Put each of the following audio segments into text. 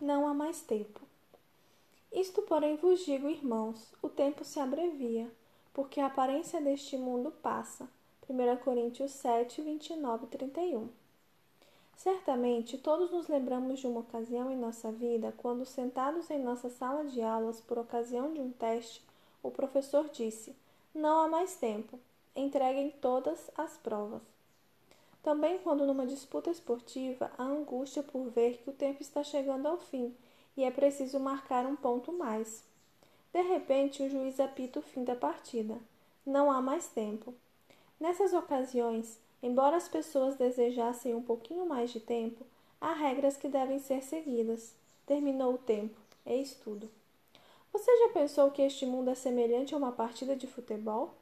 não há mais tempo. Isto, porém, vos digo, irmãos: o tempo se abrevia, porque a aparência deste mundo passa. 1 Coríntios 7, 29 e 31. Certamente todos nos lembramos de uma ocasião em nossa vida quando, sentados em nossa sala de aulas por ocasião de um teste, o professor disse: Não há mais tempo, entreguem todas as provas. Também, quando numa disputa esportiva, a angústia por ver que o tempo está chegando ao fim e é preciso marcar um ponto mais. De repente, o juiz apita o fim da partida. Não há mais tempo. Nessas ocasiões, embora as pessoas desejassem um pouquinho mais de tempo, há regras que devem ser seguidas. Terminou o tempo. Eis tudo. Você já pensou que este mundo é semelhante a uma partida de futebol?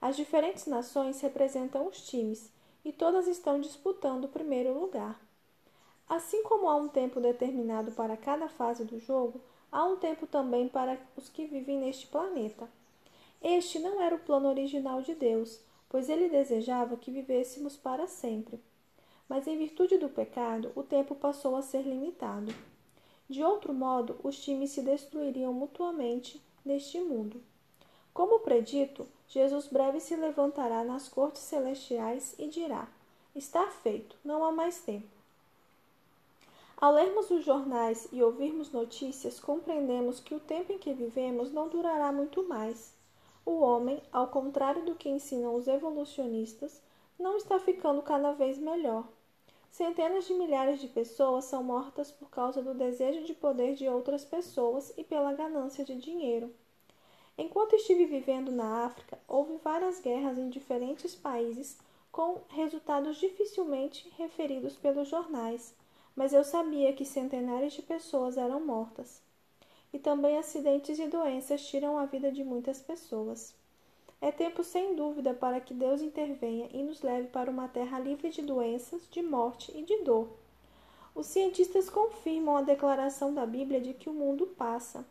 As diferentes nações representam os times e todas estão disputando o primeiro lugar. Assim como há um tempo determinado para cada fase do jogo, há um tempo também para os que vivem neste planeta. Este não era o plano original de Deus, pois ele desejava que vivêssemos para sempre. Mas em virtude do pecado, o tempo passou a ser limitado. De outro modo, os times se destruiriam mutuamente neste mundo. Como predito, Jesus breve se levantará nas cortes celestiais e dirá: Está feito, não há mais tempo. Ao lermos os jornais e ouvirmos notícias, compreendemos que o tempo em que vivemos não durará muito mais. O homem, ao contrário do que ensinam os evolucionistas, não está ficando cada vez melhor. Centenas de milhares de pessoas são mortas por causa do desejo de poder de outras pessoas e pela ganância de dinheiro. Enquanto estive vivendo na África, houve várias guerras em diferentes países com resultados dificilmente referidos pelos jornais, mas eu sabia que centenares de pessoas eram mortas. E também acidentes e doenças tiram a vida de muitas pessoas. É tempo sem dúvida para que Deus intervenha e nos leve para uma terra livre de doenças, de morte e de dor. Os cientistas confirmam a declaração da Bíblia de que o mundo passa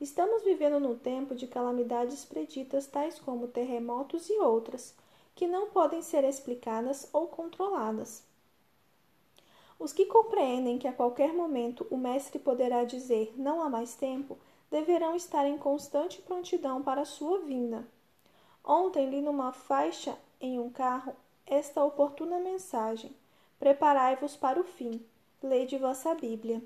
Estamos vivendo num tempo de calamidades preditas, tais como terremotos e outras, que não podem ser explicadas ou controladas. Os que compreendem que a qualquer momento o Mestre poderá dizer não há mais tempo, deverão estar em constante prontidão para a sua vinda. Ontem li numa faixa em um carro esta oportuna mensagem: Preparai-vos para o fim. Lei de vossa Bíblia.